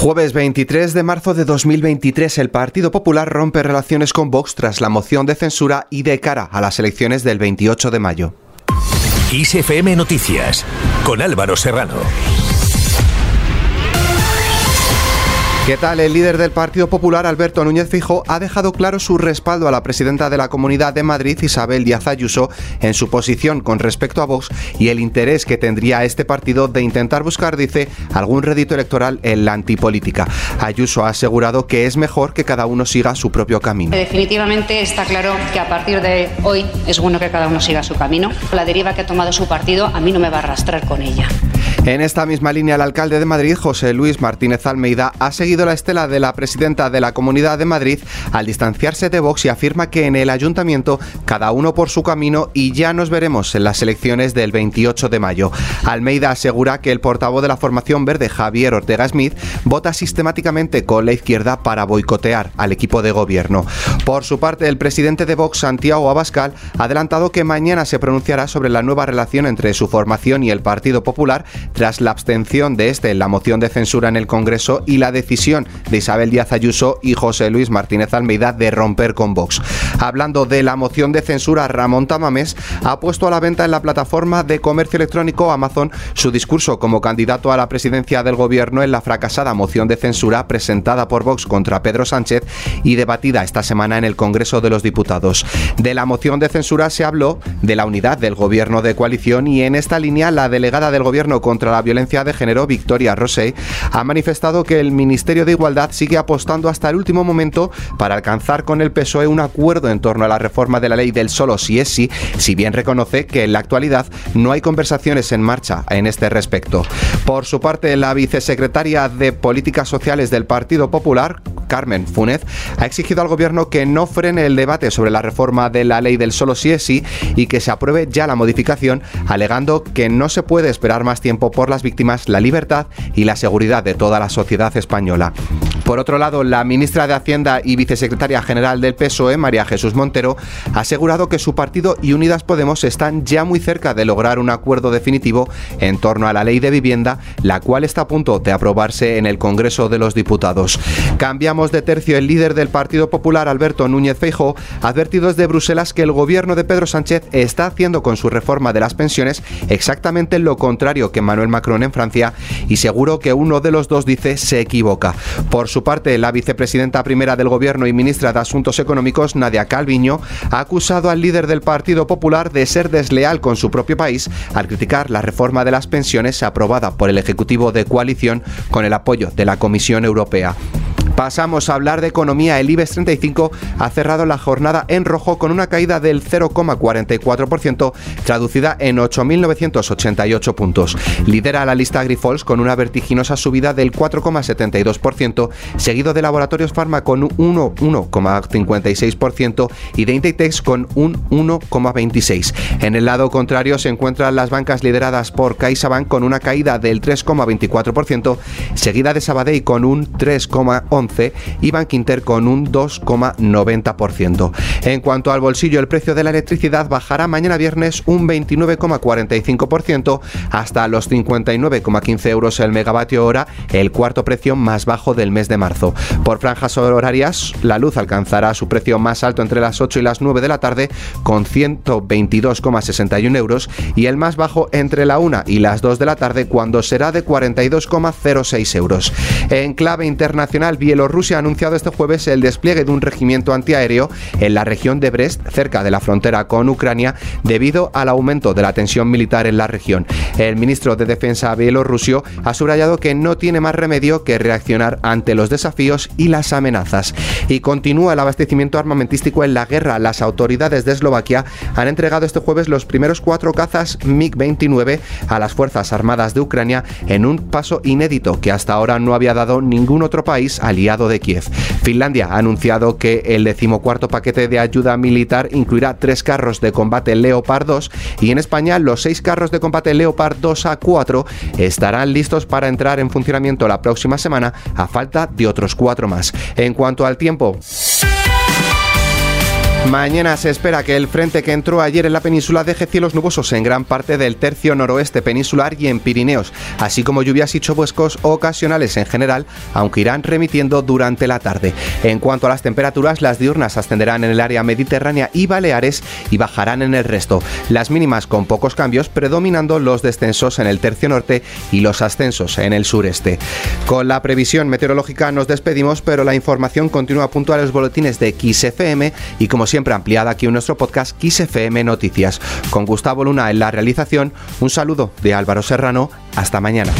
Jueves 23 de marzo de 2023, el Partido Popular rompe relaciones con Vox tras la moción de censura y de cara a las elecciones del 28 de mayo. ISFM Noticias, con Álvaro Serrano. ¿Qué tal? El líder del Partido Popular, Alberto Núñez Fijo, ha dejado claro su respaldo a la presidenta de la Comunidad de Madrid, Isabel Díaz Ayuso, en su posición con respecto a Vox y el interés que tendría este partido de intentar buscar, dice, algún rédito electoral en la antipolítica. Ayuso ha asegurado que es mejor que cada uno siga su propio camino. Definitivamente está claro que a partir de hoy es bueno que cada uno siga su camino. La deriva que ha tomado su partido a mí no me va a arrastrar con ella. En esta misma línea, el alcalde de Madrid, José Luis Martínez Almeida, ha seguido la estela de la presidenta de la Comunidad de Madrid al distanciarse de Vox y afirma que en el ayuntamiento cada uno por su camino y ya nos veremos en las elecciones del 28 de mayo. Almeida asegura que el portavoz de la formación verde, Javier Ortega Smith, vota sistemáticamente con la izquierda para boicotear al equipo de gobierno. Por su parte, el presidente de Vox, Santiago Abascal, ha adelantado que mañana se pronunciará sobre la nueva relación entre su formación y el Partido Popular tras la abstención de este en la moción de censura en el Congreso y la decisión de Isabel Díaz Ayuso y José Luis Martínez Almeida de romper con Vox. Hablando de la moción de censura, Ramón Tamames ha puesto a la venta en la plataforma de comercio electrónico Amazon su discurso como candidato a la presidencia del gobierno en la fracasada moción de censura presentada por Vox contra Pedro Sánchez y debatida esta semana en el Congreso de los Diputados. De la moción de censura se habló de la unidad del gobierno de coalición y en esta línea la delegada del gobierno contra la violencia de género, Victoria Rosé, ha manifestado que el Ministerio de Igualdad sigue apostando hasta el último momento para alcanzar con el PSOE un acuerdo en torno a la reforma de la ley del solo si es sí, si bien reconoce que en la actualidad no hay conversaciones en marcha en este respecto. Por su parte, la vicesecretaria de Políticas Sociales del Partido Popular, Carmen Funes, ha exigido al gobierno que no frene el debate sobre la reforma de la ley del solo si es sí y que se apruebe ya la modificación, alegando que no se puede esperar más tiempo por las víctimas, la libertad y la seguridad de toda la sociedad española. Por otro lado, la ministra de Hacienda y vicesecretaria general del PSOE, María Jesús Montero, ha asegurado que su partido y Unidas Podemos están ya muy cerca de lograr un acuerdo definitivo en torno a la ley de vivienda, la cual está a punto de aprobarse en el Congreso de los Diputados. Cambiamos de tercio. El líder del Partido Popular, Alberto Núñez Feijóo, ha advertido desde Bruselas que el gobierno de Pedro Sánchez está haciendo con su reforma de las pensiones exactamente lo contrario que Manuel Macron en Francia y seguro que uno de los dos dice se equivoca. Por su parte, la vicepresidenta primera del Gobierno y ministra de Asuntos Económicos, Nadia Calviño, ha acusado al líder del Partido Popular de ser desleal con su propio país al criticar la reforma de las pensiones aprobada por el Ejecutivo de coalición con el apoyo de la Comisión Europea. Pasamos a hablar de economía. El IBEX 35 ha cerrado la jornada en rojo con una caída del 0,44%, traducida en 8.988 puntos. Lidera la lista Grifols con una vertiginosa subida del 4,72%, seguido de Laboratorios Pharma con un 1,56% y de Inditex con un 1,26%. En el lado contrario se encuentran las bancas lideradas por CaixaBank con una caída del 3,24%, seguida de Sabadell con un 3,11% y Bankinter con un 2,90%. En cuanto al bolsillo, el precio de la electricidad bajará mañana viernes un 29,45% hasta los 59,15 euros el megavatio hora, el cuarto precio más bajo del mes de marzo. Por franjas horarias, la luz alcanzará su precio más alto entre las 8 y las 9 de la tarde con 122,61 euros y el más bajo entre la 1 y las 2 de la tarde cuando será de 42,06 euros. En clave internacional, Bielorrusia ha anunciado este jueves el despliegue de un regimiento antiaéreo en la región de Brest, cerca de la frontera con Ucrania, debido al aumento de la tensión militar en la región. El ministro de Defensa bielorrusio ha subrayado que no tiene más remedio que reaccionar ante los desafíos y las amenazas. Y continúa el abastecimiento armamentístico en la guerra. Las autoridades de Eslovaquia han entregado este jueves los primeros cuatro cazas MiG-29 a las Fuerzas Armadas de Ucrania en un paso inédito que hasta ahora no había dado ningún otro país de Kiev. Finlandia ha anunciado que el decimocuarto paquete de ayuda militar incluirá tres carros de combate Leopard 2 y en España los seis carros de combate Leopard 2 a 4 estarán listos para entrar en funcionamiento la próxima semana a falta de otros cuatro más. En cuanto al tiempo... Mañana se espera que el frente que entró ayer en la península deje cielos nubosos en gran parte del tercio noroeste peninsular y en Pirineos, así como lluvias y chubascos ocasionales en general, aunque irán remitiendo durante la tarde. En cuanto a las temperaturas, las diurnas ascenderán en el área mediterránea y Baleares y bajarán en el resto. Las mínimas con pocos cambios, predominando los descensos en el tercio norte y los ascensos en el sureste. Con la previsión meteorológica nos despedimos, pero la información continúa puntual a los boletines de XFM y como siempre ampliada aquí en nuestro podcast XFM Noticias. Con Gustavo Luna en la realización, un saludo de Álvaro Serrano. Hasta mañana.